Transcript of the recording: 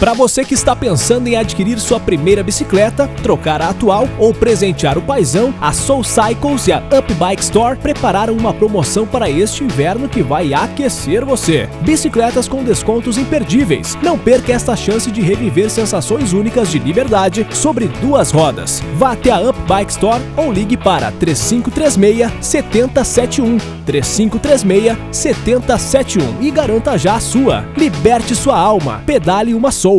Para você que está pensando em adquirir sua primeira bicicleta, trocar a atual ou presentear o paizão, a Soul Cycles e a Up Bike Store prepararam uma promoção para este inverno que vai aquecer você. Bicicletas com descontos imperdíveis. Não perca esta chance de reviver sensações únicas de liberdade sobre duas rodas. Vá até a Up Bike Store ou ligue para 3536 7071. 3536 7071 e garanta já a sua. Liberte sua alma. Pedale uma só.